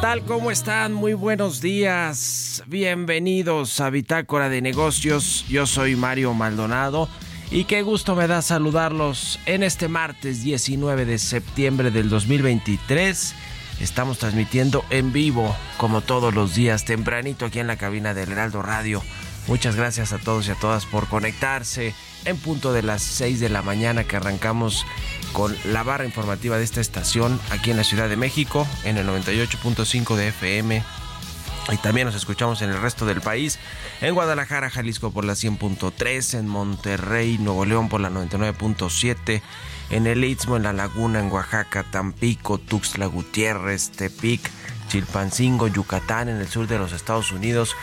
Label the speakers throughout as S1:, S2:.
S1: tal? ¿Cómo están? Muy buenos días. Bienvenidos a Bitácora de Negocios. Yo soy Mario Maldonado y qué gusto me da saludarlos en este martes 19 de septiembre del 2023. Estamos transmitiendo en vivo, como todos los días, tempranito aquí en la cabina del Heraldo Radio. Muchas gracias a todos y a todas por conectarse en punto de las 6 de la mañana que arrancamos con la barra informativa de esta estación aquí en la Ciudad de México, en el 98.5 de FM. Y también nos escuchamos en el resto del país, en Guadalajara, Jalisco por la 100.3, en Monterrey, Nuevo León por la 99.7, en el Istmo, en La Laguna, en Oaxaca, Tampico, Tuxtla Gutiérrez, Tepic, Chilpancingo, Yucatán, en el sur de los Estados Unidos,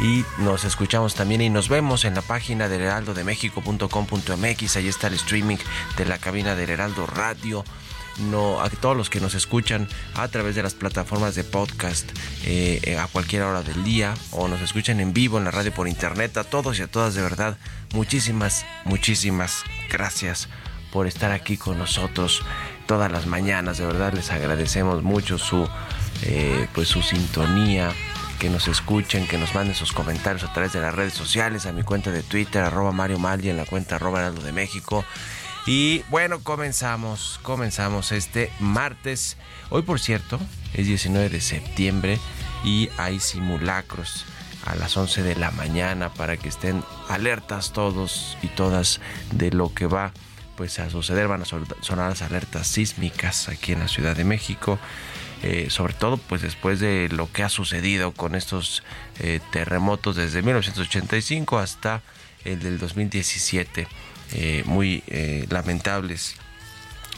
S1: y nos escuchamos también y nos vemos en la página del heraldodemexico.com.mx. Ahí está el streaming de la cabina del Heraldo Radio. No, a todos los que nos escuchan a través de las plataformas de podcast eh, a cualquier hora del día o nos escuchan en vivo en la radio por internet, a todos y a todas de verdad, muchísimas, muchísimas gracias por estar aquí con nosotros todas las mañanas, de verdad les agradecemos mucho su, eh, pues su sintonía, que nos escuchen, que nos manden sus comentarios a través de las redes sociales, a mi cuenta de Twitter, arroba Mario Maldi, en la cuenta arroba Heraldo de México.
S2: Y bueno, comenzamos, comenzamos este martes. Hoy, por cierto, es 19 de septiembre y hay simulacros a las 11 de la mañana para que estén alertas todos y todas de lo que va pues a suceder. Van a sonar las alertas sísmicas aquí en la Ciudad de México. Eh, sobre todo pues después de lo que ha sucedido con estos eh, terremotos desde 1985 hasta el del 2017. Eh, muy lamentables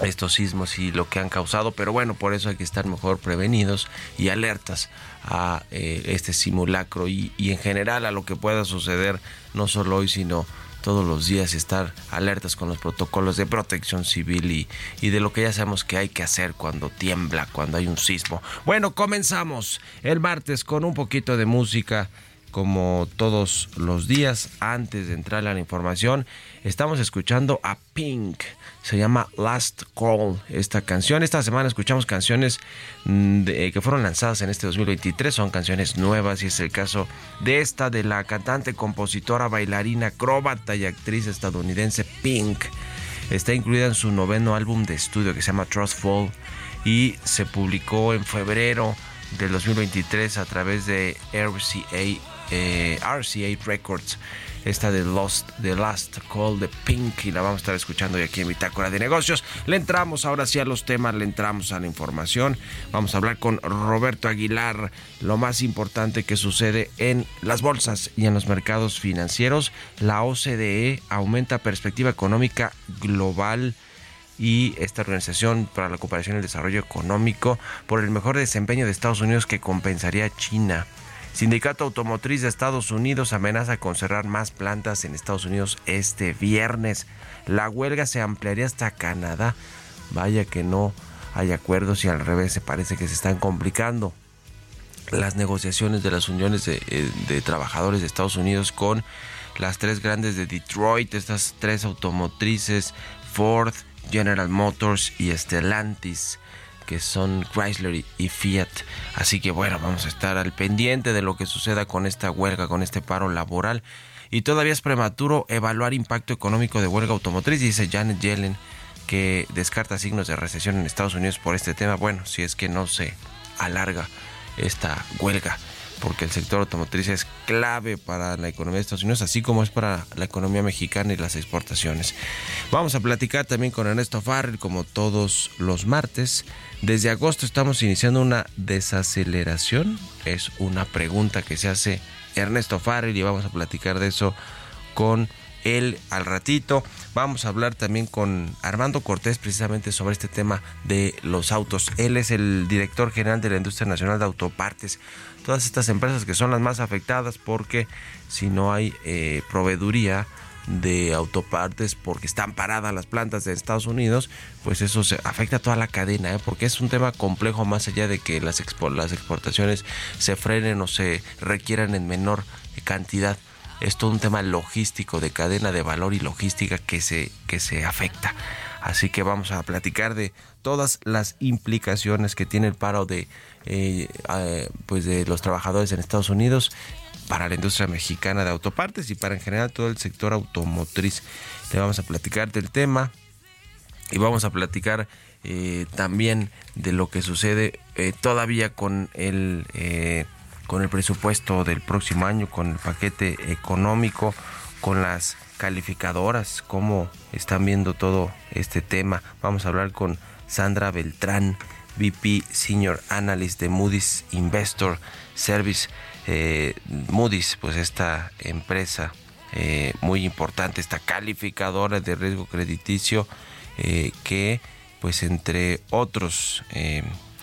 S2: estos sismos y lo que han causado, pero bueno, por eso hay que estar mejor prevenidos y alertas a este simulacro y, en general a lo que pueda suceder, no solo hoy, sino todos los días, estar alertas con los protocolos de protección civil y, y de lo que ya sabemos que hay que hacer cuando tiembla, cuando hay un sismo. Bueno, comenzamos el martes con un poquito de música como todos los días, antes de entrar a la información, estamos escuchando a Pink. Se llama Last Call esta canción. Esta semana escuchamos canciones mm, que fueron lanzadas en este 2023. Son canciones nuevas y es el caso de esta de la cantante, compositora, bailarina, acróbata y actriz estadounidense Pink. Está incluida en su noveno álbum de estudio que se llama Trustful y se publicó en febrero del 2023 a través de RCA eh, RCA Records, esta de Lost, The Last Call de Pink, y la vamos a estar escuchando hoy aquí en Bitácora de Negocios. Le entramos ahora sí a los temas, le entramos a la información. Vamos a hablar con Roberto Aguilar, lo más importante que sucede en las bolsas y en los mercados financieros. La OCDE aumenta perspectiva económica global y esta Organización para la Cooperación y el Desarrollo Económico por el mejor desempeño de Estados Unidos que compensaría a China. Sindicato Automotriz de Estados Unidos amenaza con cerrar más plantas en Estados Unidos este viernes. La huelga se ampliaría hasta Canadá. Vaya que no hay acuerdos y al revés se parece que se están complicando las negociaciones de las uniones de, eh, trabajadores de Estados Unidos con las tres grandes de Detroit, estas tres automotrices, Ford, General Motors y Stellantis que son Chrysler y Fiat. Así que bueno, vamos a estar al pendiente de lo que suceda con esta huelga, con este paro laboral. Y todavía es prematuro evaluar impacto económico de huelga automotriz, dice Janet Yellen, que descarta signos de recesión en Estados Unidos por este tema. Bueno, si es que no se alarga esta huelga porque el sector automotriz es clave para la economía de Estados Unidos, así como es para la economía mexicana y las exportaciones. Vamos a platicar también con Ernesto Farrell, como todos los martes. Desde agosto estamos iniciando una desaceleración. Es una pregunta que se hace Ernesto Farrell y vamos a platicar de eso con él al ratito. Vamos a hablar también con Armando Cortés precisamente sobre este tema de los autos. Él es el director general de la Industria Nacional de Autopartes todas estas empresas que son las más afectadas porque si no hay eh, proveeduría de autopartes porque están paradas las plantas de Estados Unidos, pues eso se afecta a toda la cadena, ¿eh? porque es un tema complejo más allá de que las, las exportaciones se frenen o se requieran en menor cantidad. Es todo un tema logístico, de cadena de valor y logística que se, que se afecta. Así que vamos a platicar de todas las implicaciones que tiene el paro de eh, pues de los trabajadores en Estados Unidos para la industria mexicana de autopartes y para en general todo el sector automotriz. Le vamos a platicar del tema y vamos a platicar eh, también de lo que sucede eh, todavía con el con el presupuesto del próximo año, con el paquete económico, con las calificadoras, cómo están viendo todo este tema. Vamos a hablar con Sandra Beltrán, VP Senior Analyst de Moody's Investor Service. Eh, Moody's, pues esta empresa eh, muy importante, esta calificadora de riesgo crediticio eh, que, pues entre otros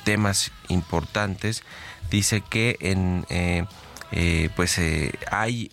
S2: temas importantes, dice que en pues hay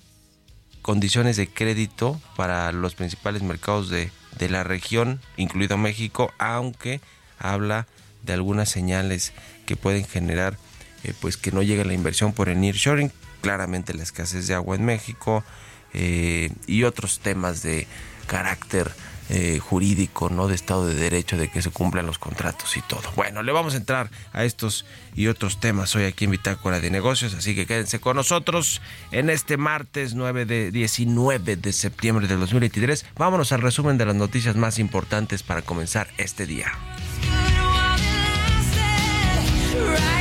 S2: condiciones de crédito para los principales mercados de, de la región, incluido México, aunque habla de algunas señales que pueden generar eh, pues que no llegue la inversión por el nearshoring, claramente la escasez de agua en México eh, y otros temas de carácter eh, jurídico, ¿no? De Estado de Derecho, de que se cumplan los contratos y todo. Bueno, le vamos a entrar a estos y otros temas hoy aquí en Bitácora de Negocios, así que quédense con nosotros en este martes 9 de 19 de septiembre de 2023. Vámonos al resumen de las noticias más importantes para comenzar este día. right.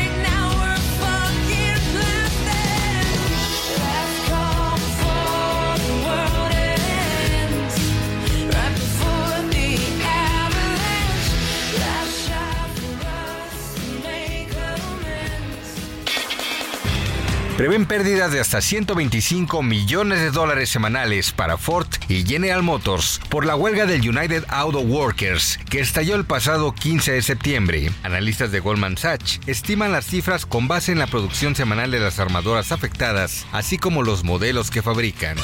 S3: Prevén pérdidas de hasta 125 millones de dólares semanales para Ford y General Motors por la huelga del United Auto Workers que estalló el pasado 15 de septiembre. Analistas de Goldman Sachs estiman las cifras con base en la producción semanal de las armadoras afectadas, así como los modelos que fabrican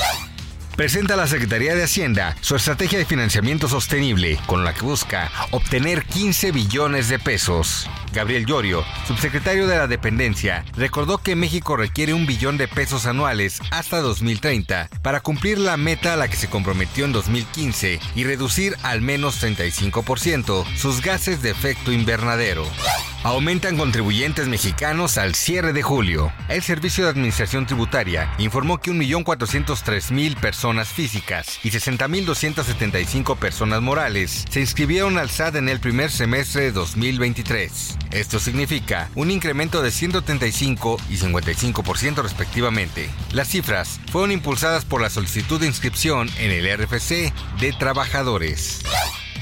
S3: presenta la Secretaría de Hacienda su estrategia de financiamiento sostenible, con la que busca obtener 15 billones de pesos. Gabriel Llorio, subsecretario de la Dependencia, recordó que México requiere un billón de pesos anuales hasta 2030 para cumplir la meta a la que se comprometió en 2015 y reducir al menos 35% sus gases de efecto invernadero. Aumentan contribuyentes mexicanos al cierre de julio. El Servicio de Administración Tributaria informó que 1.403.000 personas físicas y 60.275 personas morales se inscribieron al SAT en el primer semestre de 2023. Esto significa un incremento de 135 y 55% respectivamente. Las cifras fueron impulsadas por la solicitud de inscripción en el RFC de trabajadores.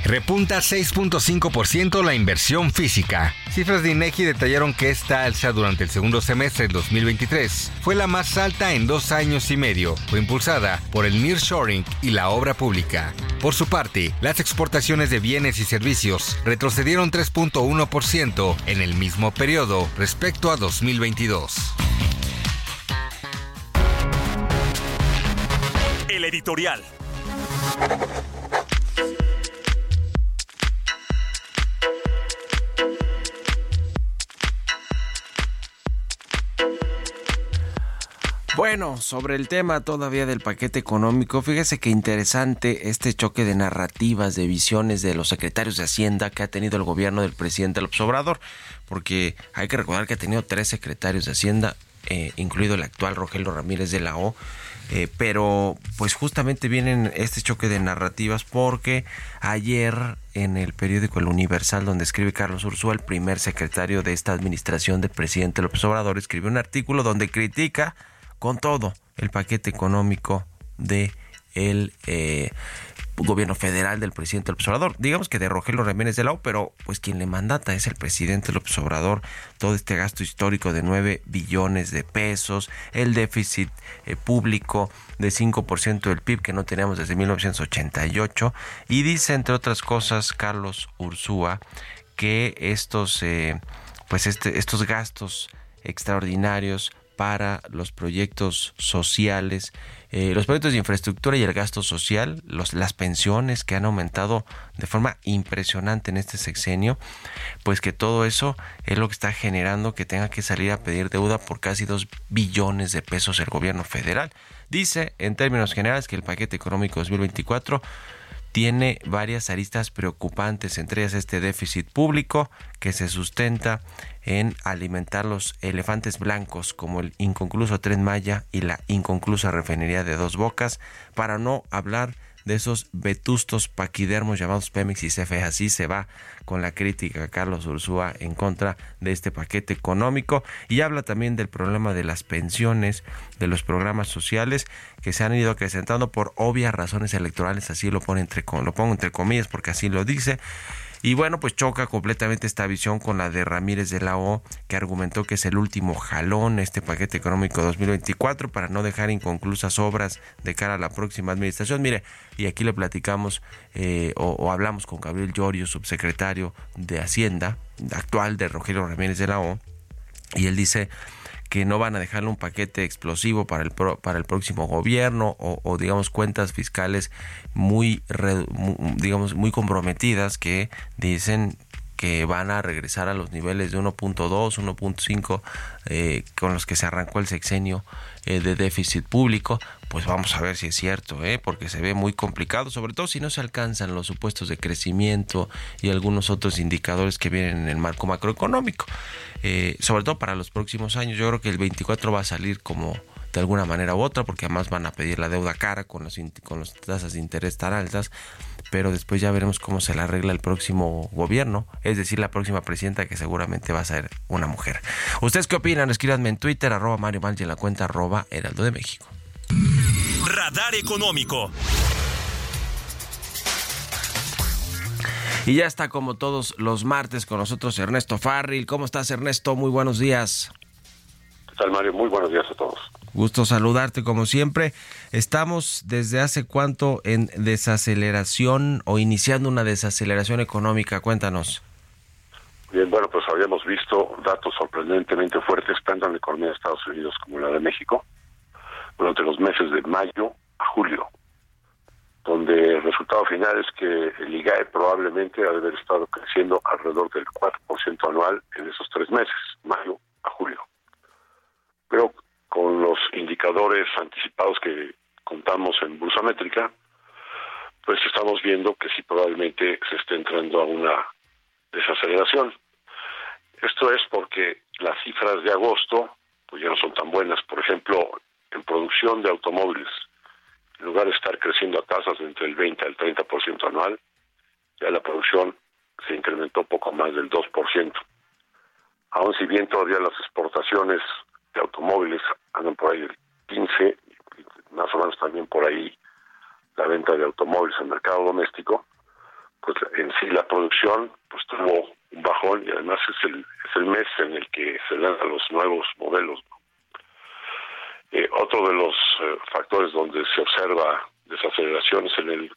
S3: Repunta 6.5% la inversión física. Cifras de INEGI detallaron que esta alza durante el segundo semestre del 2023 fue la más alta en dos años y medio. Fue impulsada por el nearshoring y la obra pública. Por su parte, las exportaciones de bienes y servicios retrocedieron 3.1% en el mismo periodo respecto a 2022.
S1: El editorial.
S2: Bueno, sobre el tema todavía del paquete económico, fíjese que interesante este choque de narrativas, de visiones de los secretarios de Hacienda que ha tenido el gobierno del presidente López Obrador, porque hay que recordar que ha tenido tres secretarios de Hacienda, eh, incluido el actual Rogelio Ramírez de la O, eh, pero pues justamente vienen este choque de narrativas porque ayer en el periódico El Universal donde escribe Carlos Ursúa, el primer secretario de esta administración del presidente López Obrador, escribió un artículo donde critica con todo el paquete económico de el eh, gobierno federal del presidente López Obrador. Digamos que de Rogelio Ramírez de la pero pues quien le mandata es el presidente López Obrador. Todo este gasto histórico de 9 billones de pesos, el déficit eh, público de 5% del PIB que no teníamos desde 1988. Y dice, entre otras cosas, Carlos Ursúa, que estos, eh, pues este, estos gastos extraordinarios para los proyectos sociales, eh, los proyectos de infraestructura y el gasto social, los, las pensiones que han aumentado de forma impresionante en este sexenio, pues que todo eso es lo que está generando que tenga que salir a pedir deuda por casi dos billones de pesos el gobierno federal. Dice en términos generales que el paquete económico 2024 tiene varias aristas preocupantes, entre ellas este déficit público que se sustenta en alimentar los elefantes blancos como el inconcluso Tren Maya y la inconclusa refinería de Dos Bocas, para no hablar de esos vetustos paquidermos llamados Pemex y CFE. Así se va con la crítica Carlos Ursúa en contra de este paquete económico. Y habla también del problema de las pensiones, de los programas sociales que se han ido acrecentando por obvias razones electorales, así lo pone entre lo pongo entre comillas porque así lo dice y bueno, pues choca completamente esta visión con la de Ramírez de la O, que argumentó que es el último jalón este paquete económico 2024 para no dejar inconclusas obras de cara a la próxima administración. Mire, y aquí le platicamos eh, o, hablamos con Gabriel Llorio, subsecretario de Hacienda, actual de Rogelio Ramírez de la O, y él dice que no van a dejarle un paquete explosivo para el, para el próximo gobierno o, digamos cuentas fiscales muy, digamos muy comprometidas que dicen que van a regresar a los niveles de 1.2, 1.5 eh, con los que se arrancó el sexenio eh, de déficit público, pues vamos a ver si es cierto, ¿eh? porque se ve muy complicado, sobre todo si no se alcanzan los supuestos de crecimiento y algunos otros indicadores que vienen en el marco macroeconómico. Eh, sobre todo para los próximos años, yo creo que el 24 va a salir como de alguna manera u otra, porque además van a pedir la deuda cara con, los, con las tasas de interés tan altas, pero después ya veremos cómo se la arregla el próximo gobierno, es decir, la próxima presidenta que seguramente va a ser una mujer. ¿Ustedes qué opinan? Escríbanme en Twitter, arroba Mario Manche, en la cuenta arroba Heraldo de México.
S1: Radar Económico.
S2: Y ya está como todos los martes con nosotros Ernesto Farril. ¿Cómo estás Ernesto? Muy buenos días.
S4: ¿Qué tal Mario? Muy buenos días a todos.
S2: Gusto saludarte como siempre. Estamos desde hace cuánto en desaceleración o iniciando una desaceleración económica. Cuéntanos.
S4: Bien, bueno, pues habíamos visto datos sorprendentemente fuertes tanto en la economía de Estados Unidos como en la de México durante los meses de mayo a julio, donde el resultado final es que el IGAE probablemente ha de haber estado creciendo alrededor del 4% anual en esos tres meses, mayo a julio. Pero con los indicadores anticipados que contamos en Bursa Métrica, pues estamos viendo que sí probablemente se esté entrando a una desaceleración. Esto es porque las cifras de agosto pues ya no son tan buenas. Por ejemplo, en producción de automóviles, en lugar de estar creciendo a tasas entre el 20 al 30% anual, ya la producción se incrementó poco más del 2%. Aún si bien todavía las exportaciones de automóviles andan por ahí el 15, más o menos también por ahí la venta de automóviles en mercado doméstico, pues en sí la producción pues tuvo un bajón y además es el es el mes en el que se lanzan los nuevos modelos. Eh, otro de los eh, factores donde se observa desaceleración es en el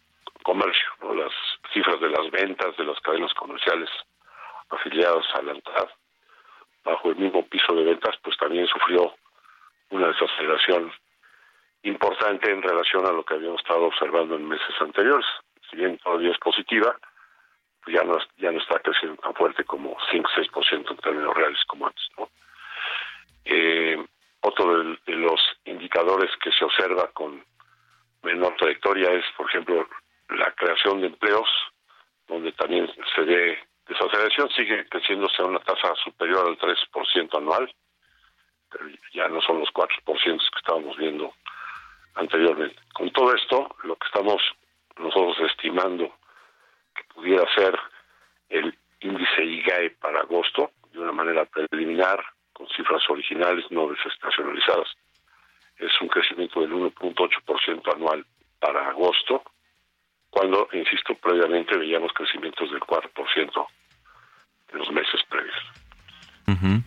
S4: comercio, las cifras de las ventas de las cadenas comerciales afiliadas a la ANTAD bajo el mismo piso de ventas, pues también sufrió una desaceleración importante en relación a lo que habíamos estado observando en meses anteriores. Si bien todavía es positiva, pues ya no ya no está creciendo tan fuerte como 5-6% en términos reales como antes. ¿no? Eh, otro de, de, los indicadores que se observa con menor trayectoria es, por ejemplo, la creación de empleos, donde también se ve desaceleración, sigue creciéndose a una tasa superior al 3% anual, pero ya no son los 4% que estábamos viendo anteriormente. Con todo esto, lo que estamos nosotros estimando que pudiera ser el índice IGAE para agosto, de una manera preliminar, con cifras originales no desestacionalizadas, es un crecimiento del 1.8% anual para agosto, cuando, insisto, previamente veíamos crecimientos del 4% en los meses previos.
S2: Uh.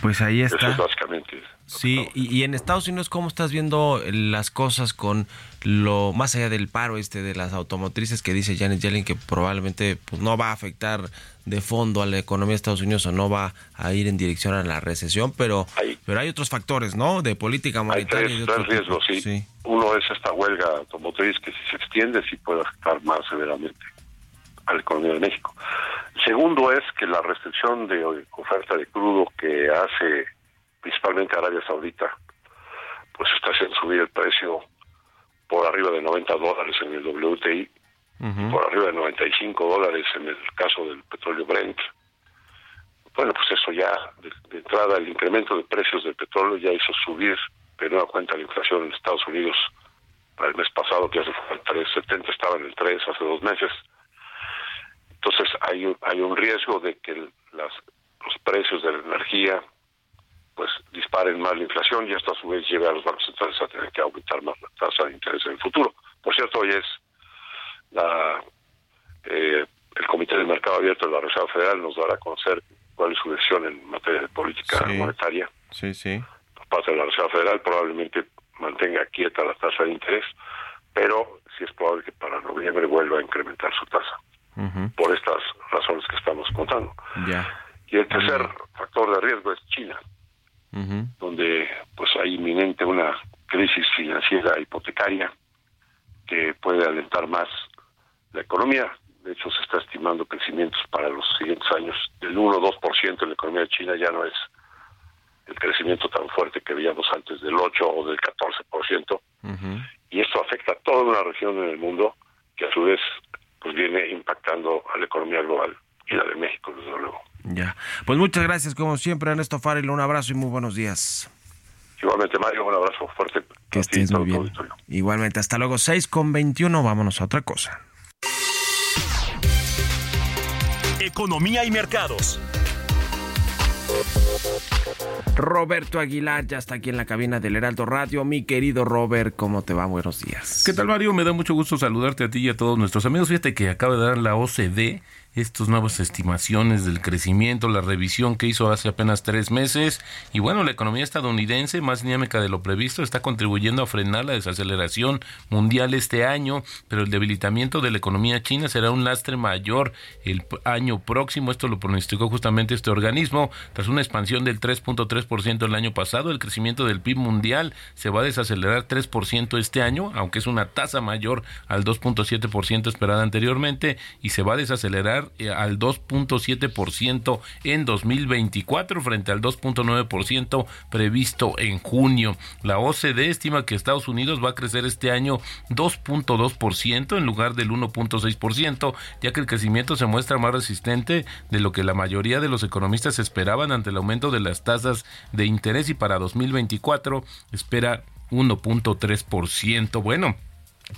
S2: Pues ahí está.
S4: Eso es básicamente.
S2: Sí, y, y, en Estados Unidos, ¿cómo estás viendo las cosas con lo más allá del paro este de las automotrices que dice Janet Yellen que probablemente pues, no va a afectar de fondo a la economía de Estados Unidos o no va a ir en dirección a la recesión, pero hay, pero hay otros factores, ¿no? De política monetaria.
S4: Hay tres,
S2: y
S4: riesgos, sí. sí. Uno es esta huelga automotriz que si se extiende sí puede afectar más severamente a la economía de México. Segundo es que la restricción de oferta de crudo que hace principalmente Arabia Saudita, pues está haciendo subir el precio por arriba de 90 dólares en el WTI, uh -huh. por arriba de 95 dólares en el caso del petróleo Brent. Bueno, pues eso ya, de, de entrada, el incremento de precios del petróleo ya hizo subir de nueva cuenta la inflación en Estados Unidos para el mes pasado, que hace el 3,70, estaba en el 3 hace dos meses. Entonces hay un, hay un riesgo de que las, los precios de la energía pues disparen más la inflación y esto a su vez lleve a los bancos centrales a tener que aumentar más la tasa de interés en el futuro. Por cierto, hoy es la eh, el Comité del Mercado Abierto de la Reserva Federal nos dará a conocer cuál es su decisión en materia de política
S2: Sí.
S4: monetaria.
S2: Sí, sí.
S4: Por parte de la Reserva Federal probablemente mantenga quieta la tasa de interés, pero sí es probable que para noviembre vuelva a incrementar su tasa Por estas razones que estamos contando. Y el tercer factor de riesgo es China, donde pues hay inminente una crisis financiera hipotecaria que puede alentar más la economía. De hecho, se está estimando crecimientos para los siguientes años del 1 o 2% en la economía de China, ya no es el crecimiento tan fuerte que veíamos antes del 8 o del 14%. Y esto afecta a toda una región en el mundo que a su vez pues viene impactando a la economía global y la de México, desde luego.
S2: Ya. Pues muchas gracias, como siempre, Ernesto Farrell. Un abrazo y muy buenos días.
S4: Igualmente, Mario, un abrazo fuerte.
S2: Que estés muy bien. Igualmente, hasta luego. 6 con 21, vámonos a otra cosa.
S1: Economía y mercados.
S2: Roberto Aguilar ya está aquí en la cabina del Heraldo Radio. Mi querido Robert, ¿cómo te va? Buenos días.
S5: ¿Qué tal, Mario? Me da mucho gusto saludarte a ti y a todos nuestros amigos. Fíjate que acaba de dar la OCDE estas nuevas estimaciones del crecimiento, la revisión que hizo hace apenas tres meses. Y bueno, la economía estadounidense, más dinámica de lo previsto, está contribuyendo a frenar la desaceleración mundial este año, pero el debilitamiento de la economía china será un lastre mayor el año próximo. Esto lo pronosticó justamente este organismo. Tras una expansión del 3.3% el año pasado, el crecimiento del PIB mundial se va a desacelerar 3% este año, aunque es una tasa mayor al 2.7% esperada anteriormente, y se va a desacelerar al 2.7% en 2024 frente al 2.9% previsto en junio. La OCDE estima que Estados Unidos va a crecer este año 2.2% en lugar del 1.6%, ya que el crecimiento se muestra más resistente de lo que la mayoría de los economistas esperaban ante el aumento de las tasas de interés y para 2024 espera 1.3%. Bueno,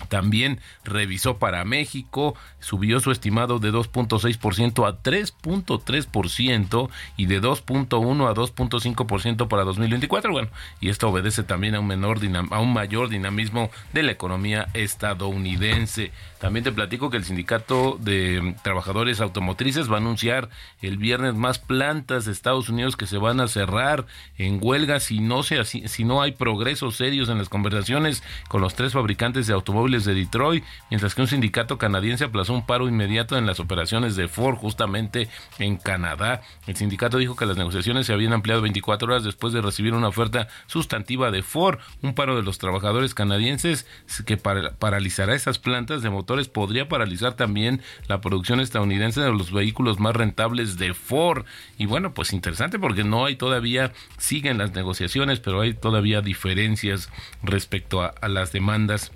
S5: también revisó para México, subió su estimado de 2.6% a 3.3% y de 2.1 a 2.5% para 2024. Bueno, y esto obedece también a un menor a un mayor dinamismo de la economía estadounidense. También te platico que el sindicato de trabajadores automotrices va a anunciar el viernes más plantas de Estados Unidos que se van a cerrar en huelga si no se si no hay progresos serios en las conversaciones con los tres fabricantes de automóviles de Detroit, mientras que un sindicato canadiense aplazó un paro inmediato en las operaciones de Ford justamente en Canadá. El sindicato dijo que las negociaciones se habían ampliado 24 horas después de recibir una oferta sustantiva de Ford, un paro de los trabajadores canadienses que paralizará esas plantas de motor podría paralizar también la producción estadounidense de los vehículos más rentables de Ford. Y bueno, pues interesante porque no hay todavía, siguen las negociaciones, pero hay todavía diferencias respecto a las demandas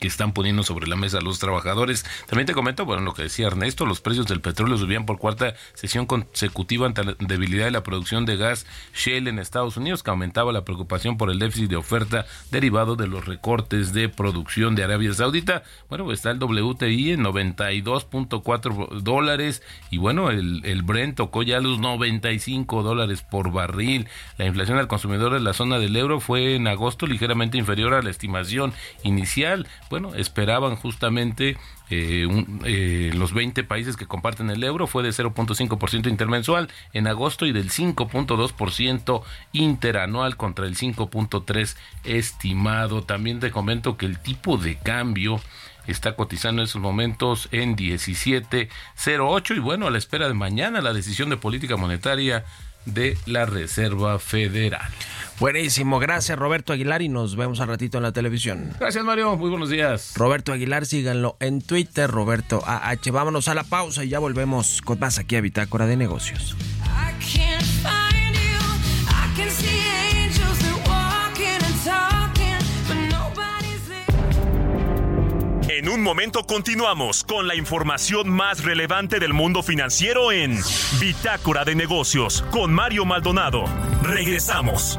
S5: que están poniendo sobre la mesa los trabajadores. También te comento, bueno, lo que decía Ernesto, los precios del petróleo subían por cuarta sesión consecutiva ante la debilidad de la producción de gas Shell en Estados Unidos, que aumentaba la preocupación por el déficit de oferta derivado de los recortes de producción de Arabia Saudita. Bueno, pues está el WTI en 92.4 dólares y bueno, el, el Brent tocó ya los 95 dólares por barril. La inflación al consumidor de la zona del euro fue en agosto ligeramente inferior a la estimación inicial bueno, esperaban justamente eh, eh, los 20 países que comparten el euro fue de 0.5% intermensual en agosto y del 5.2% interanual contra el 5.3% estimado. También te comento que el tipo de cambio está cotizando en esos momentos en 17.08 y bueno, a la espera de mañana la decisión de política monetaria de la Reserva Federal.
S2: Buenísimo, gracias Roberto Aguilar y nos vemos al ratito en la televisión.
S5: Gracias Mario, muy buenos días.
S2: Roberto Aguilar, síganlo en Twitter, Roberto AH. Vámonos a la pausa y ya volvemos con más aquí a Bitácora de Negocios.
S1: En un momento continuamos con la información más relevante del mundo financiero en Bitácora de Negocios con Mario Maldonado. Regresamos.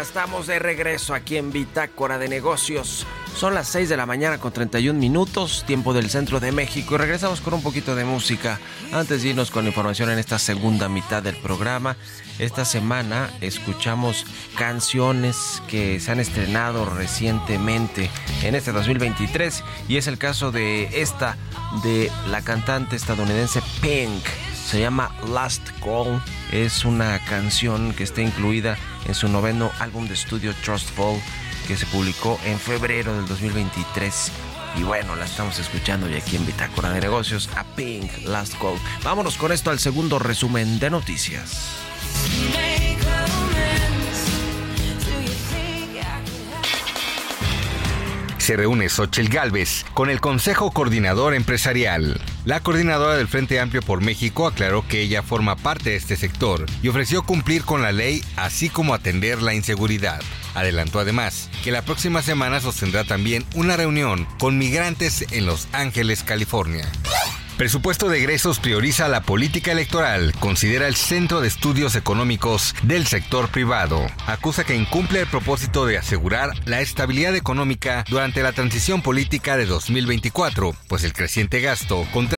S2: Estamos de regreso aquí en Bitácora de Negocios. Son las 6 de la mañana con 31 minutos, tiempo del centro de México, regresamos con un poquito de música. Antes de irnos con información en esta segunda mitad del programa, esta semana escuchamos canciones que se han estrenado recientemente en este 2023, y es el caso de esta, de la cantante estadounidense Pink se llama Last Call. Es una canción que está incluida en su noveno álbum de estudio Trustful que se publicó en febrero del 2023. Y bueno, la estamos escuchando y aquí en Bitácora de Negocios a Pink Last Call. Vámonos con esto al segundo resumen de noticias.
S3: Se reúne Xochel Gálvez con el Consejo Coordinador Empresarial. La coordinadora del Frente Amplio por México aclaró que ella forma parte de este sector y ofreció cumplir con la ley así como atender la inseguridad. Adelantó además que la próxima semana sostendrá también una reunión con migrantes en Los Ángeles, California. Presupuesto de egresos prioriza la política electoral, considera el Centro de Estudios Económicos del sector privado. Acusa que incumple el propósito de asegurar la estabilidad económica durante la transición política de 2024, pues el creciente gasto contra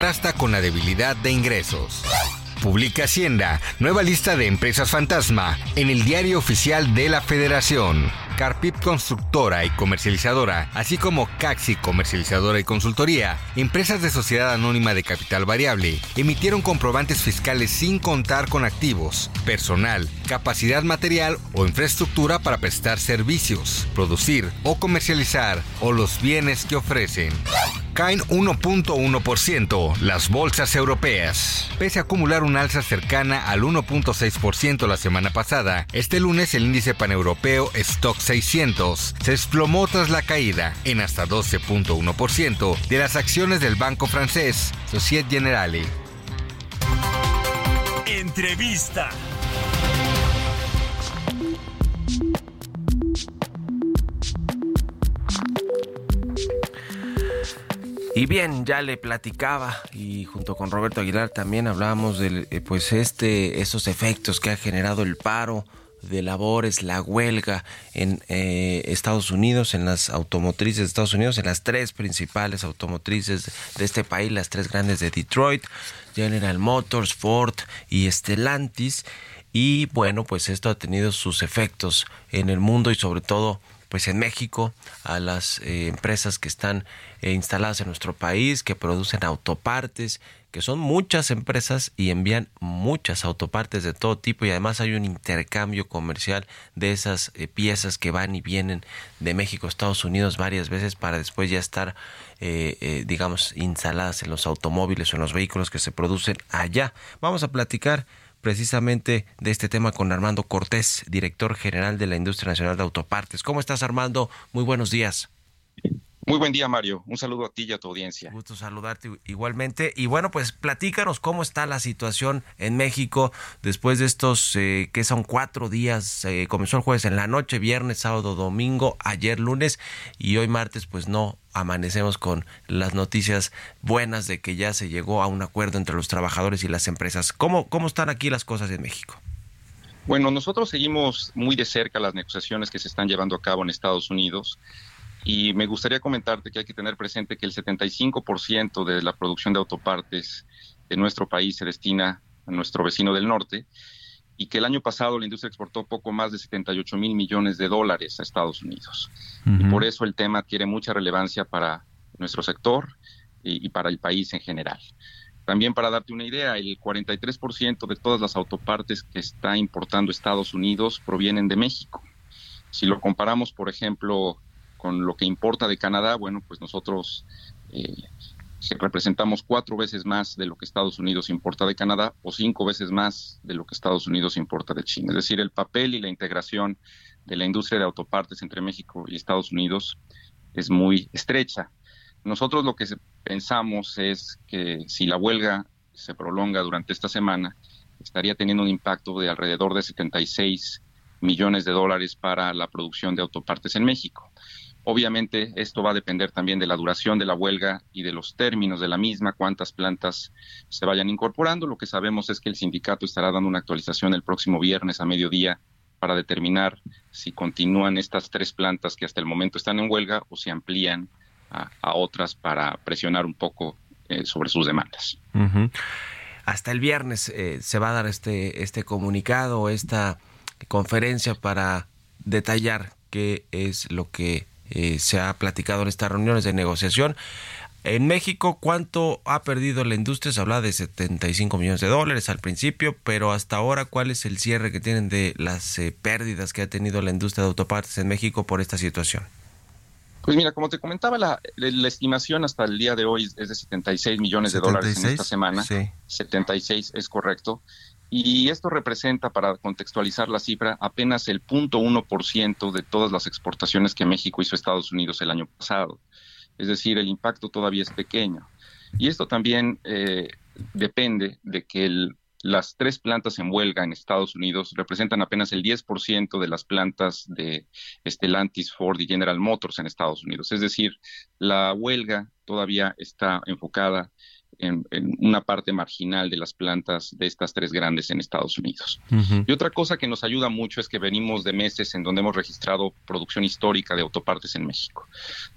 S3: Hasta con la debilidad de ingresos. Publica Hacienda nueva lista de empresas fantasma en el diario oficial de la Federación. Carpip Constructora y Comercializadora, así como Caxi Comercializadora y Consultoría, empresas de sociedad anónima de capital variable, emitieron comprobantes fiscales sin contar con activos, personal, capacidad material o infraestructura para prestar servicios, producir o comercializar o los bienes que ofrecen. Caen 1.1% las bolsas europeas. Pese a acumular un alza cercana al 1.6% la semana pasada, este lunes el índice paneuropeo Stock 600 se desplomó tras la caída en hasta 12.1% de las acciones del banco francés Societe Generale.
S1: Entrevista.
S2: Y bien, ya le platicaba y junto con Roberto Aguilar también hablábamos de eh, pues este esos efectos que ha generado el paro de labores, la huelga en eh, Estados Unidos, en las automotrices de Estados Unidos, en las tres principales automotrices de este país, las tres grandes de Detroit, General Motors, Ford y Stellantis. Y bueno, pues esto ha tenido sus efectos en el mundo y sobre todo pues en México a las eh, empresas que están eh, instaladas en nuestro país, que producen autopartes, son muchas empresas y envían muchas autopartes de todo tipo y además hay un intercambio comercial de esas eh, piezas que van y vienen de México a Estados Unidos varias veces para después ya estar digamos instaladas en los automóviles o en los vehículos que se producen allá. Vamos a platicar precisamente de este tema con Armando Cortés, director general de la Industria Nacional de Autopartes. ¿Cómo estás, Armando? Muy buenos días.
S6: Muy buen día, Mario. Un saludo a ti y a tu audiencia.
S2: Gusto saludarte igualmente. Y bueno, pues platícanos cómo está la situación en México después de estos, eh, que son cuatro días. Eh, comenzó el jueves en la noche, viernes, sábado, domingo, ayer lunes y hoy martes, pues no amanecemos con las noticias buenas de que ya se llegó a un acuerdo entre los trabajadores y las empresas. ¿Cómo, cómo están aquí las cosas en México?
S6: Bueno, nosotros seguimos muy de cerca las negociaciones que se están llevando a cabo en Estados Unidos. Y me gustaría comentarte que hay que tener presente que el 75% de la producción de autopartes de nuestro país se destina a nuestro vecino del norte y que el año pasado la industria exportó poco más de 78 mil millones de dólares a Estados Unidos. Y por eso el tema adquiere mucha relevancia para nuestro sector y, y para el país en general. También para darte una idea, el 43% de todas las autopartes que está importando Estados Unidos provienen de México. Si lo comparamos, por ejemplo, con lo que importa de Canadá, bueno, pues nosotros eh, representamos cuatro veces más de lo que Estados Unidos importa de Canadá o cinco veces más de lo que Estados Unidos importa de China. Es decir, el papel y la integración de la industria de autopartes entre México y Estados Unidos es muy estrecha. Nosotros lo que pensamos es que si la huelga se prolonga durante esta semana, estaría teniendo un impacto de alrededor de 76 millones de dólares para la producción de autopartes en México. Obviamente esto va a depender también de la duración de la huelga y de los términos de la misma, cuántas plantas se vayan incorporando. Lo que sabemos es que el sindicato estará dando una actualización el próximo viernes a mediodía para determinar si continúan estas tres plantas que hasta el momento están en huelga o si amplían a, otras para presionar un poco eh, sobre sus demandas.
S2: Hasta el viernes eh, se va a dar este, este comunicado, esta conferencia para detallar qué es lo que eh, se ha platicado en estas reuniones de negociación. En México, ¿cuánto ha perdido la industria? Se habla de 75 millones de dólares al principio, pero hasta ahora, ¿cuál es el cierre que tienen de las eh, pérdidas que ha tenido la industria de autopartes en México por esta situación?
S6: Pues mira, como te comentaba, la, estimación hasta el día de hoy es de 76 millones de dólares en esta semana. Sí. 76 es correcto. Y esto representa, para contextualizar la cifra, apenas el 0.1% de todas las exportaciones que México hizo a Estados Unidos el año pasado. Es decir, el impacto todavía es pequeño. Y esto también eh, depende de que las tres plantas en huelga en Estados Unidos representan apenas el 10% de las plantas de Stellantis, Ford y General Motors en Estados Unidos. Es decir, la huelga todavía está enfocada en, una parte marginal de las plantas de estas tres grandes en Estados Unidos. Y otra cosa que nos ayuda mucho es que venimos de meses en donde hemos registrado producción histórica de autopartes en México.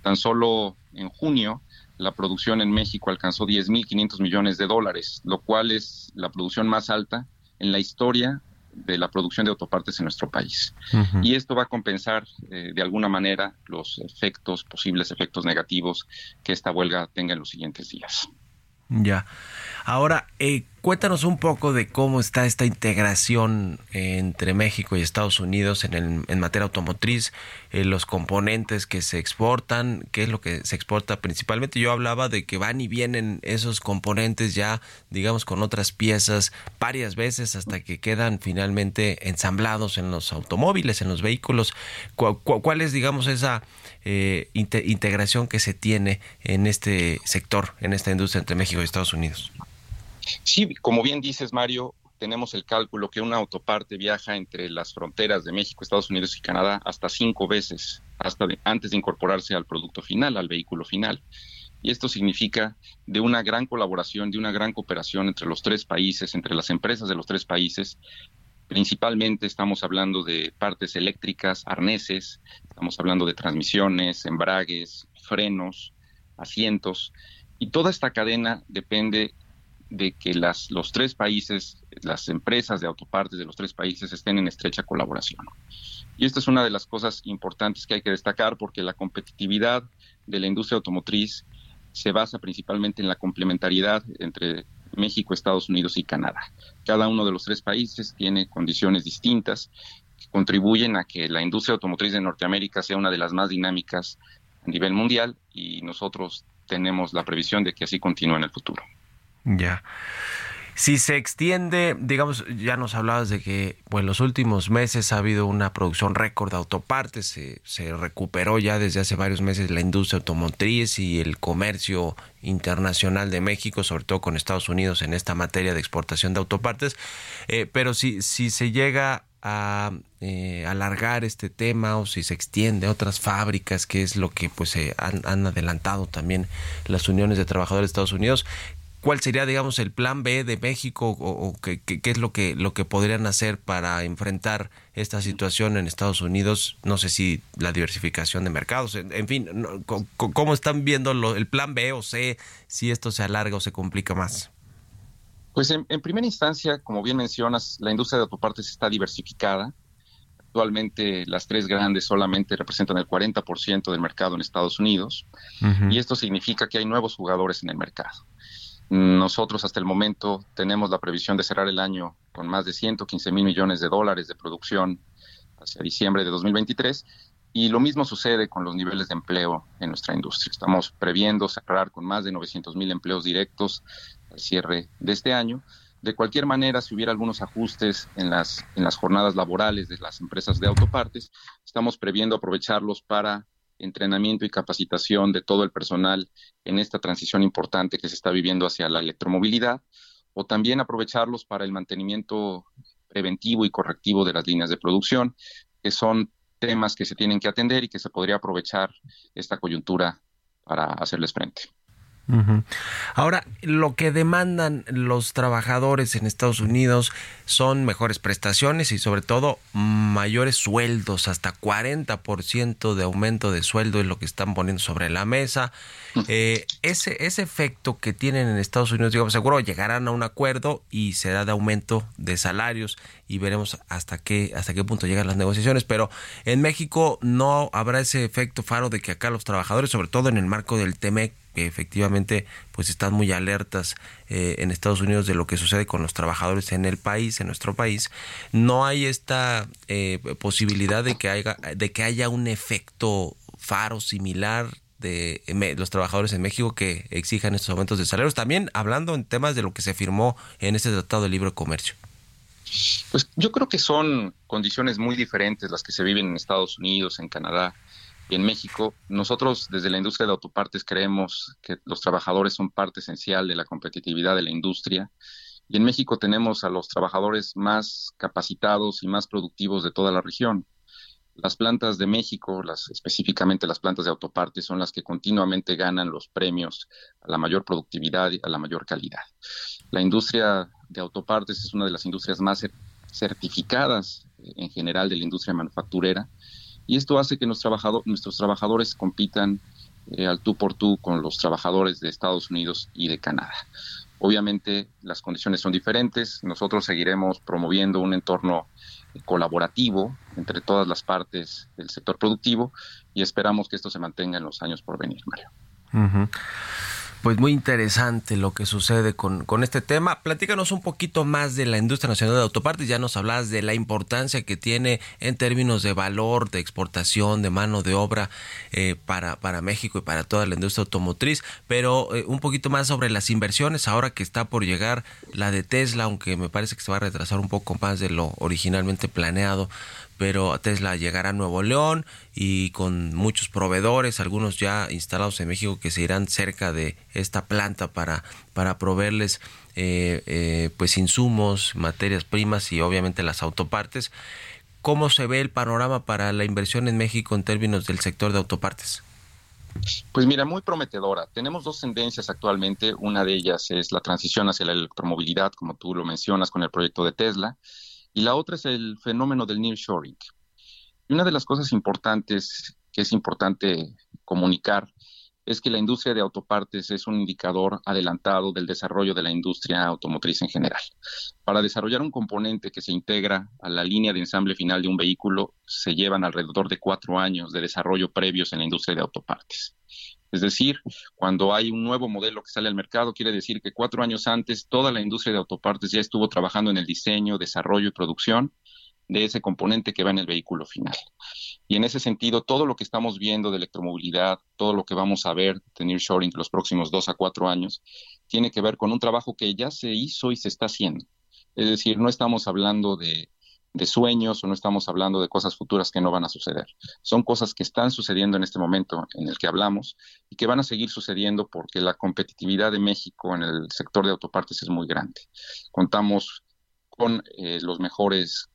S6: Tan solo en junio la producción en México alcanzó 10.500 millones de dólares, lo cual es la producción más alta en la historia de la producción de autopartes en nuestro país. Y esto va a compensar eh, de alguna manera los efectos, posibles efectos negativos que esta huelga tenga en los siguientes días.
S2: Ya. Ahora, eh, cuéntanos un poco de cómo está esta integración entre México y Estados Unidos en, en materia automotriz, eh, los componentes que se exportan, qué es lo que se exporta principalmente. Yo hablaba de que van y vienen esos componentes ya, digamos, con otras piezas varias veces hasta que quedan finalmente ensamblados en los automóviles, en los vehículos. cuál es, digamos, esa eh, integración que se tiene en este sector, en esta industria entre México y Estados Unidos.
S6: Sí, como bien dices, Mario, tenemos el cálculo que una autoparte viaja entre las fronteras de México, Estados Unidos y Canadá hasta cinco veces, hasta antes de incorporarse al producto final, al vehículo final. Y esto significa de una gran colaboración, de una gran cooperación entre los tres países, entre las empresas de los tres países, Principalmente estamos hablando de partes eléctricas, arneses, estamos hablando de transmisiones, embragues, frenos, asientos, y toda esta cadena depende de que las, los tres países, las empresas de autopartes de los tres países estén en estrecha colaboración. Y esta es una de las cosas importantes que hay que destacar porque la competitividad de la industria automotriz se basa principalmente en la complementariedad entre México, Estados Unidos y Canadá. Cada uno de los tres países tiene condiciones distintas que contribuyen a que la industria automotriz de Norteamérica sea una de las más dinámicas a nivel mundial y nosotros tenemos la previsión de que así continúe en el futuro.
S2: Ya. Si se extiende, digamos, ya nos hablabas de que pues, en los últimos meses ha habido una producción récord de autopartes, se, recuperó ya desde hace varios meses la industria automotriz y el comercio internacional de México, sobre todo con Estados Unidos en esta materia de exportación de autopartes, eh, pero si, si se llega a eh, alargar este tema o si se extiende a otras fábricas, que es lo que pues se han, han, adelantado también las uniones de trabajadores de Estados Unidos, ¿Cuál sería, digamos, el plan B de México o, qué, es lo que, lo que podrían hacer para enfrentar esta situación en Estados Unidos? No sé si la diversificación de mercados, en, fin, ¿cómo están viendo el plan B o C si esto se alarga o se complica más?
S6: Pues en, primera instancia, como bien mencionas, la industria de autopartes está diversificada. Actualmente las tres grandes solamente representan el 40% del mercado en Estados Unidos y esto significa que hay nuevos jugadores en el mercado. Nosotros hasta el momento tenemos la previsión de cerrar el año con más de 115 mil millones de dólares de producción hacia diciembre de 2023 Y lo mismo sucede con los niveles de empleo en nuestra industria. Estamos previendo cerrar con más de 900 mil empleos directos al cierre de este año. De cualquier manera, si hubiera algunos ajustes en las, jornadas laborales de las empresas de autopartes, estamos previendo aprovecharlos para entrenamiento y capacitación de todo el personal en esta transición importante que se está viviendo hacia la electromovilidad, o también aprovecharlos para el mantenimiento preventivo y correctivo de las líneas de producción, que son temas que se tienen que atender y que se podría aprovechar esta coyuntura para hacerles frente.
S2: Ahora, lo que demandan los trabajadores en Estados Unidos son mejores prestaciones y sobre todo mayores sueldos, hasta 40% de aumento de sueldo es lo que están poniendo sobre la mesa. Eh, ese, ese efecto que tienen en Estados Unidos, digamos, seguro llegarán a un acuerdo y será de aumento de salarios y veremos hasta qué, hasta qué punto llegan las negociaciones. Pero en México no habrá ese efecto faro de que acá los trabajadores, sobre todo en el marco del TEMEC, que efectivamente pues están muy alertas eh, en Estados Unidos de lo que sucede con los trabajadores en el país, en nuestro país, no hay esta eh, posibilidad de que haya, de que haya un efecto faro similar de los trabajadores en México que exijan estos aumentos de salarios, también hablando en temas de lo que se firmó en este Tratado de Libre Comercio.
S6: Pues yo creo que son condiciones muy diferentes las que se viven en Estados Unidos, en Canadá, en México, nosotros desde la industria de autopartes creemos que los trabajadores son parte esencial de la competitividad de la industria. Y en México tenemos a los trabajadores más capacitados y más productivos de toda la región. Las plantas de México, específicamente las plantas de autopartes, son las que continuamente ganan los premios a la mayor productividad y a la mayor calidad. La industria de autopartes es una de las industrias más certificadas en general de la industria manufacturera y esto hace que nuestros trabajadores compitan eh, al tú por tú con los trabajadores de Estados Unidos y de Canadá. Obviamente las condiciones son diferentes, nosotros seguiremos promoviendo un entorno eh, colaborativo entre todas las partes del sector productivo y esperamos que esto se mantenga en los años por venir, Mario
S2: pues muy interesante lo que sucede con, con, este tema. Platícanos un poquito más de la industria nacional de autopartes. Ya nos hablas de la importancia que tiene en términos de valor, de exportación, de mano de obra eh, para, para México y para toda la industria automotriz. Pero eh, un poquito más sobre las inversiones, ahora que está por llegar la de Tesla, aunque me parece que se va a retrasar un poco más de lo originalmente planeado pero Tesla llegará a Nuevo León y con muchos proveedores, algunos ya instalados en México que se irán cerca de esta planta para, para proveerles eh, eh, pues insumos, materias primas y obviamente las autopartes. ¿Cómo se ve el panorama para la inversión en México en términos del sector de autopartes?
S6: Pues mira, muy prometedora. Tenemos dos tendencias actualmente. Una de ellas es la transición hacia la electromovilidad, como tú lo mencionas con el proyecto de Tesla y la otra es el fenómeno del nearshoring. Y una de las cosas importantes que es importante comunicar es que la industria de autopartes es un indicador adelantado del desarrollo de la industria automotriz en general. Para desarrollar un componente que se integra a la línea de ensamble final de un vehículo, se llevan alrededor de cuatro años de desarrollo previos en la industria de autopartes. Es decir, cuando hay un nuevo modelo que sale al mercado, quiere decir que cuatro años antes toda la industria de autopartes ya estuvo trabajando en el diseño, desarrollo y producción de ese componente que va en el vehículo final. Y en ese sentido, todo lo que estamos viendo de electromovilidad, todo lo que vamos a ver de nearshoring los próximos dos a cuatro años, tiene que ver con un trabajo que ya se hizo y se está haciendo. Es decir, no estamos hablando de de sueños o no estamos hablando de cosas futuras que no van a suceder. Son cosas que están sucediendo en este momento en el que hablamos y que van a seguir sucediendo porque la competitividad de México en el sector de autopartes es muy grande. Contamos con eh, los mejores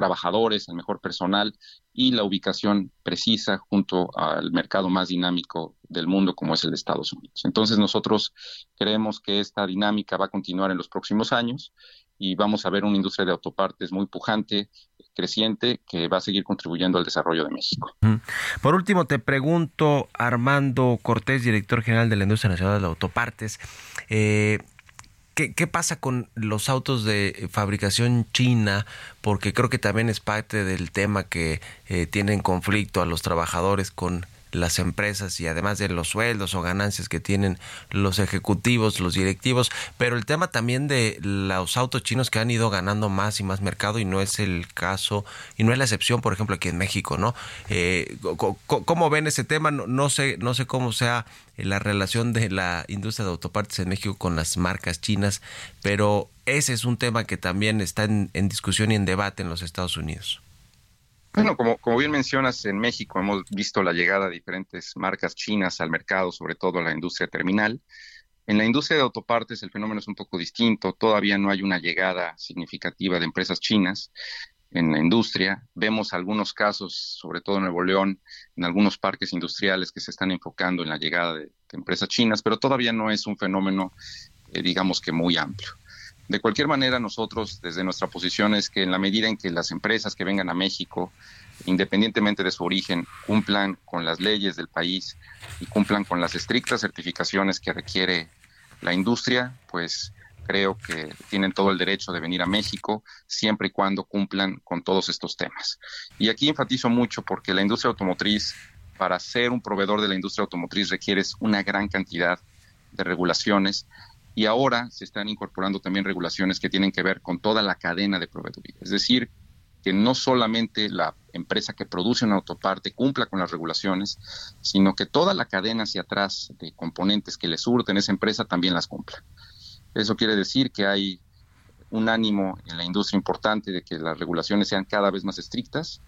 S6: trabajadores, el mejor personal y la ubicación precisa junto al mercado más dinámico del mundo como es el de Estados Unidos. Entonces nosotros creemos que esta dinámica va a continuar en los próximos años y vamos a ver una industria de autopartes muy pujante, creciente, que va a seguir contribuyendo al desarrollo de México.
S2: Por último, te pregunto, Armando Cortés, director general de la Industria Nacional de Autopartes, eh, ¿Qué, pasa con los autos de fabricación china? Porque creo que también es parte del tema que eh, tienen conflicto a los trabajadores con las empresas y además de los sueldos o ganancias que tienen los ejecutivos, los directivos, pero el tema también de los autos chinos que han ido ganando más y más mercado y no es el caso y no es la excepción, por ejemplo, aquí en México, ¿no? Eh, ¿Cómo ven ese tema? No, no sé, no sé cómo sea la relación de la industria de autopartes en México con las marcas chinas, pero ese es un tema que también está en, discusión y en debate en los Estados Unidos.
S6: Bueno, como, como bien mencionas, en México hemos visto la llegada de diferentes marcas chinas al mercado, sobre todo a la industria terminal. En la industria de autopartes el fenómeno es un poco distinto, todavía no hay una llegada significativa de empresas chinas en la industria. Vemos algunos casos, sobre todo en Nuevo León, en algunos parques industriales que se están enfocando en la llegada de, empresas chinas, pero todavía no es un fenómeno, eh, digamos que muy amplio. De cualquier manera, nosotros desde nuestra posición es que en la medida en que las empresas que vengan a México, independientemente de su origen, cumplan con las leyes del país y cumplan con las estrictas certificaciones que requiere la industria, pues creo que tienen todo el derecho de venir a México siempre y cuando cumplan con todos estos temas. Y aquí enfatizo mucho porque la industria automotriz, para ser un proveedor de la industria automotriz, requieres una gran cantidad de regulaciones y ahora se están incorporando también regulaciones que tienen que ver con toda la cadena de proveeduría. Es decir, que no solamente la empresa que produce una autoparte cumpla con las regulaciones, sino que toda la cadena hacia atrás de componentes que le surten esa empresa también las cumpla. Eso quiere decir que hay un ánimo en la industria importante de que las regulaciones sean cada vez más estrictas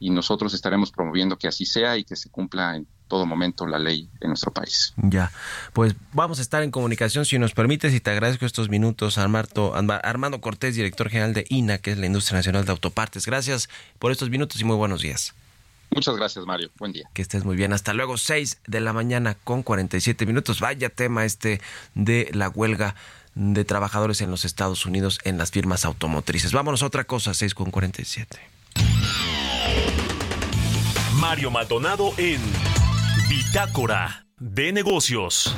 S6: y nosotros estaremos promoviendo que así sea y que se cumpla en todo momento la ley en nuestro país.
S2: Ya, pues vamos a estar en comunicación si nos permites y te agradezco estos minutos Armando, Armando Cortés, director general de INA, que es la Industria Nacional de Autopartes. Gracias por estos minutos y muy buenos días.
S6: Muchas gracias, Mario. Buen día.
S2: Que estés muy bien. Hasta luego, 6 de la mañana con 47 minutos. Vaya tema este de la huelga de trabajadores en los Estados Unidos en las firmas automotrices. Vámonos a otra cosa, 6 con 47.
S1: Mario Maldonado en Bitácora de Negocios.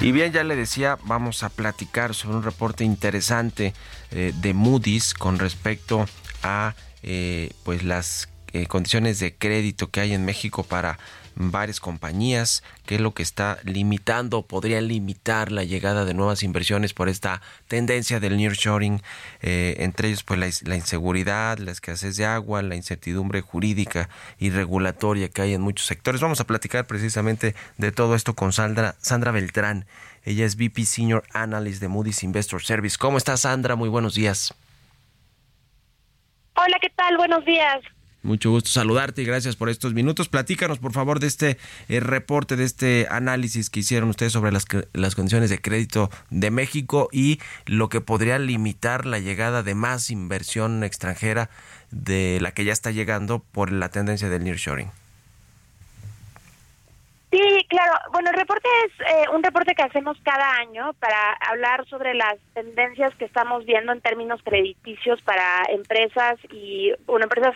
S2: Y bien, ya le decía, vamos a platicar sobre un reporte interesante eh, de Moody's con respecto a eh, pues las eh, condiciones de crédito que hay en México para varias compañías, que es lo que está limitando, podría limitar la llegada de nuevas inversiones por esta tendencia del nearshoring, eh, entre ellos pues la, la, inseguridad, la escasez de agua, la incertidumbre jurídica y regulatoria que hay en muchos sectores. Vamos a platicar precisamente de todo esto con Sandra, Sandra Beltrán. Ella es VP Senior Analyst de Moody's Investor Service. ¿Cómo está Sandra? Muy buenos días.
S7: Hola, ¿qué tal? Buenos días.
S2: Mucho gusto saludarte y gracias por estos minutos. Platícanos, por favor, de este eh, reporte, de este análisis que hicieron ustedes sobre las, las condiciones de crédito de México y lo que podría limitar la llegada de más inversión extranjera de la que ya está llegando por la tendencia del nearshoring.
S7: Sí, claro. Bueno, el reporte es eh, un reporte que hacemos cada año para hablar sobre las tendencias que estamos viendo en términos crediticios para empresas y bueno, empresas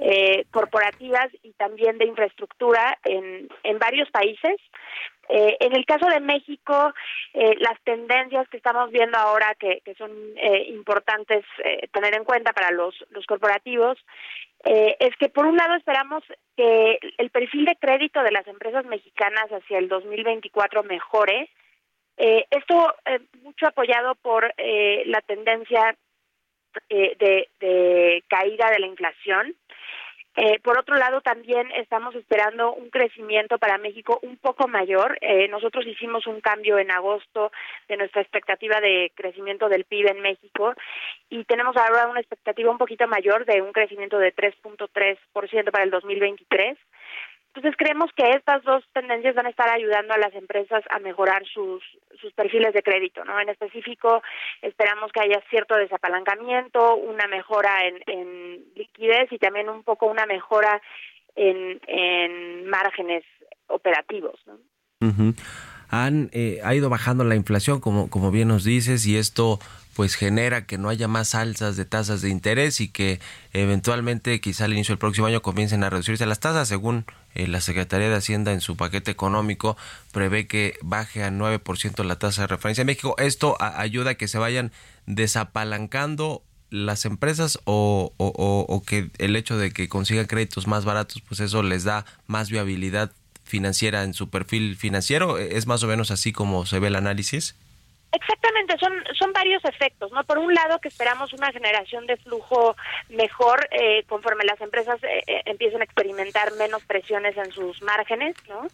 S7: eh, corporativas y también de infraestructura en, en varios países. Eh, en el caso de México, eh, las tendencias que estamos viendo ahora que, que son eh, importantes tener en cuenta para los, los corporativos es que por un lado esperamos que el perfil de crédito de las empresas mexicanas hacia el 2024 mejore. esto mucho apoyado por la tendencia de, de caída de la inflación. Eh, por otro lado, también estamos esperando un crecimiento para México un poco mayor. Eh, nosotros hicimos un cambio en agosto de nuestra expectativa de crecimiento del PIB en México y tenemos ahora una expectativa un poquito mayor de un crecimiento de 3.3% para el 2023. Entonces creemos que estas dos tendencias van a estar ayudando a las empresas a mejorar sus, sus perfiles de crédito, ¿no? En específico, esperamos que haya cierto desapalancamiento, una mejora en, en liquidez y también un poco una mejora en, en márgenes operativos, ¿no?
S2: Han, eh, ha ido bajando la inflación, como, como bien nos dices, y esto pues genera que no haya más alzas de tasas de interés y que eventualmente quizá al inicio del próximo año comiencen a reducirse las tasas según eh, la Secretaría de Hacienda en su paquete económico prevé que baje a 9% la tasa de referencia en México. Esto ayuda a que se vayan desapalancando las empresas o, o, que el hecho de que consigan créditos más baratos, pues eso les da más viabilidad financiera en su perfil financiero. ¿Es más o menos así como se ve el análisis?
S7: Exactamente, son, son varios efectos, ¿no? Por un lado, que esperamos una generación de flujo mejor eh, conforme las empresas eh, eh, empiecen a experimentar menos presiones en sus márgenes, ¿no?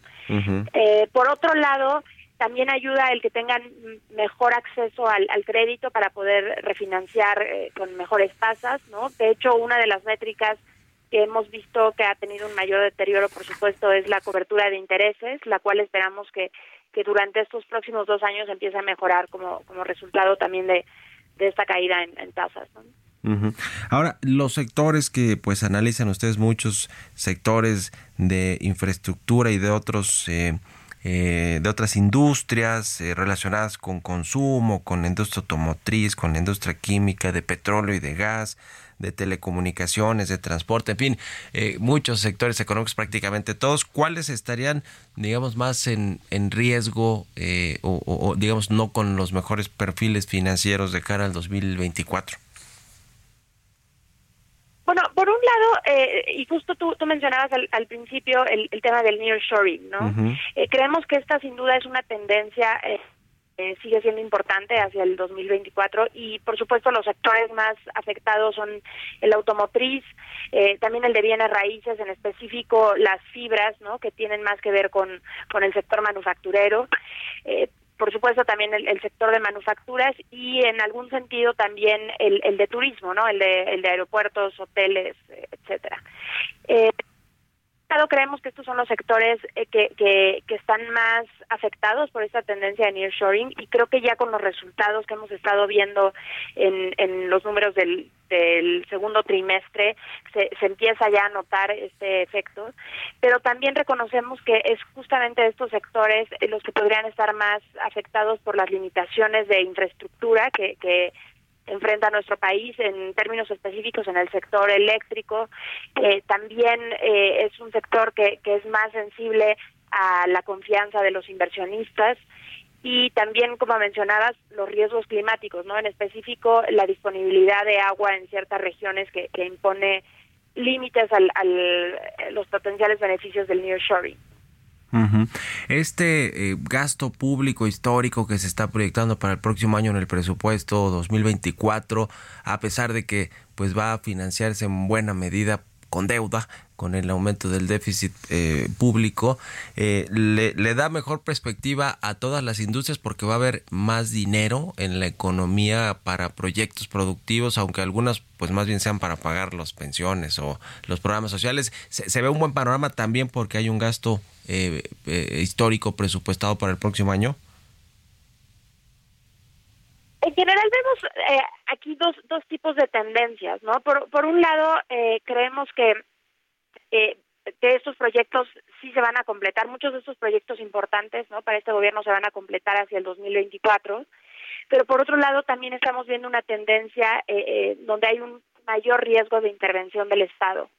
S7: por otro lado, también ayuda el que tengan mejor acceso al, al crédito para poder refinanciar con mejores tasas, ¿no? De hecho, una de las métricas que hemos visto que ha tenido un mayor deterioro, por supuesto, es la cobertura de intereses, la cual esperamos que que durante estos próximos dos años empiece a mejorar como, como resultado también de, esta caída en, tasas.
S2: Ahora, los sectores que pues analizan ustedes, muchos sectores de infraestructura y de otros... Eh, eh, de otras industrias eh, relacionadas con consumo, con la industria automotriz, con la industria química, de petróleo y de gas, de telecomunicaciones, de transporte, en fin, eh, muchos sectores económicos, prácticamente todos, ¿cuáles estarían, digamos, más en, en riesgo eh, o, digamos, no con los mejores perfiles financieros de cara al 2024?
S7: Bueno, por un lado, eh, y justo tú, tú mencionabas al, principio el, tema del nearshoring, ¿no? creemos que esta sin duda es una tendencia eh, sigue siendo importante hacia el 2024 y por supuesto los sectores más afectados son el automotriz, eh, también el de bienes raíces, en específico las fibras, ¿no? que tienen más que ver con, con el sector manufacturero. Eh, por supuesto también el, sector de manufacturas y en algún sentido también el, el de turismo, ¿no? El de, el de aeropuertos, hoteles, etcétera. Eh, creemos que estos son los sectores eh, que, que, que, están más afectados por esta tendencia de nearshoring y creo que ya con los resultados que hemos estado viendo en, en los números del, del segundo trimestre se, se empieza ya a notar este efecto, pero también reconocemos que es justamente estos sectores los que podrían estar más afectados por las limitaciones de infraestructura que, que enfrenta nuestro país en términos específicos en el sector eléctrico. Eh, también eh, es un sector que, que es más sensible a la confianza de los inversionistas y también, como mencionabas, los riesgos climáticos, ¿no? En específico, la disponibilidad de agua en ciertas regiones que, que impone límites al, al los potenciales beneficios del nearshoring.
S2: Este eh, gasto público histórico que se está proyectando para el próximo año en el presupuesto 2024, a pesar de que pues va a financiarse en buena medida con deuda, con el aumento del déficit eh, público, eh, le, da mejor perspectiva a todas las industrias porque va a haber más dinero en la economía para proyectos productivos, aunque algunas pues más bien sean para pagar las pensiones o los programas sociales. Se ve un buen panorama también porque hay un gasto eh, histórico presupuestado para el próximo año.
S7: En general vemos eh, aquí dos, dos tipos de tendencias, ¿no? Por, por un lado, eh, creemos que, eh, que estos proyectos sí se van a completar, muchos de estos proyectos importantes, ¿no? Para este gobierno se van a completar hacia el 2024, pero por otro lado también estamos viendo una tendencia eh, donde hay un mayor riesgo de intervención del Estado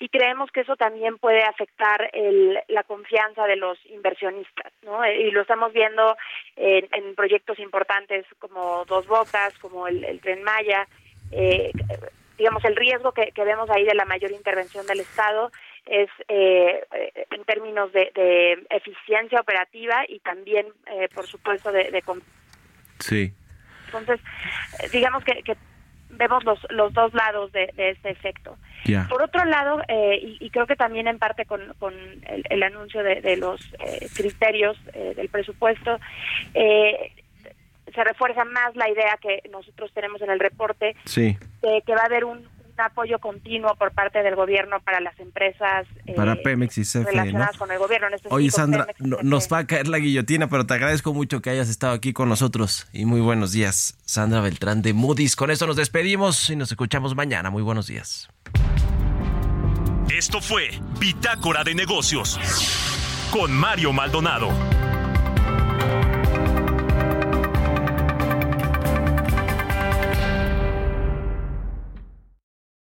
S7: y creemos que eso también puede afectar el, la confianza de los inversionistas, ¿no? Y lo estamos viendo en, en proyectos importantes como Dos Bocas, como el, el Tren Maya, eh, digamos el riesgo que, que, vemos ahí de la mayor intervención del Estado es eh, en términos de, de, eficiencia operativa y también, eh, por supuesto, de, de
S2: sí.
S7: Entonces, digamos que, que vemos los, los dos lados de, de este efecto. Por otro lado, eh, y, creo que también en parte con, con el, anuncio de, los eh, criterios eh, del presupuesto, se refuerza más la idea que nosotros tenemos en el reporte de que va a haber un, apoyo continuo por parte del gobierno para las empresas
S2: para Pemex y CFE,
S7: relacionadas con el gobierno.
S2: Este Oye, Sandra, nos va a caer la guillotina, pero te agradezco mucho que hayas estado aquí con nosotros y muy buenos días. Sandra Beltrán de Moody's. Con esto nos despedimos y nos escuchamos mañana. Muy buenos días.
S1: Esto fue Bitácora de Negocios con Mario Maldonado.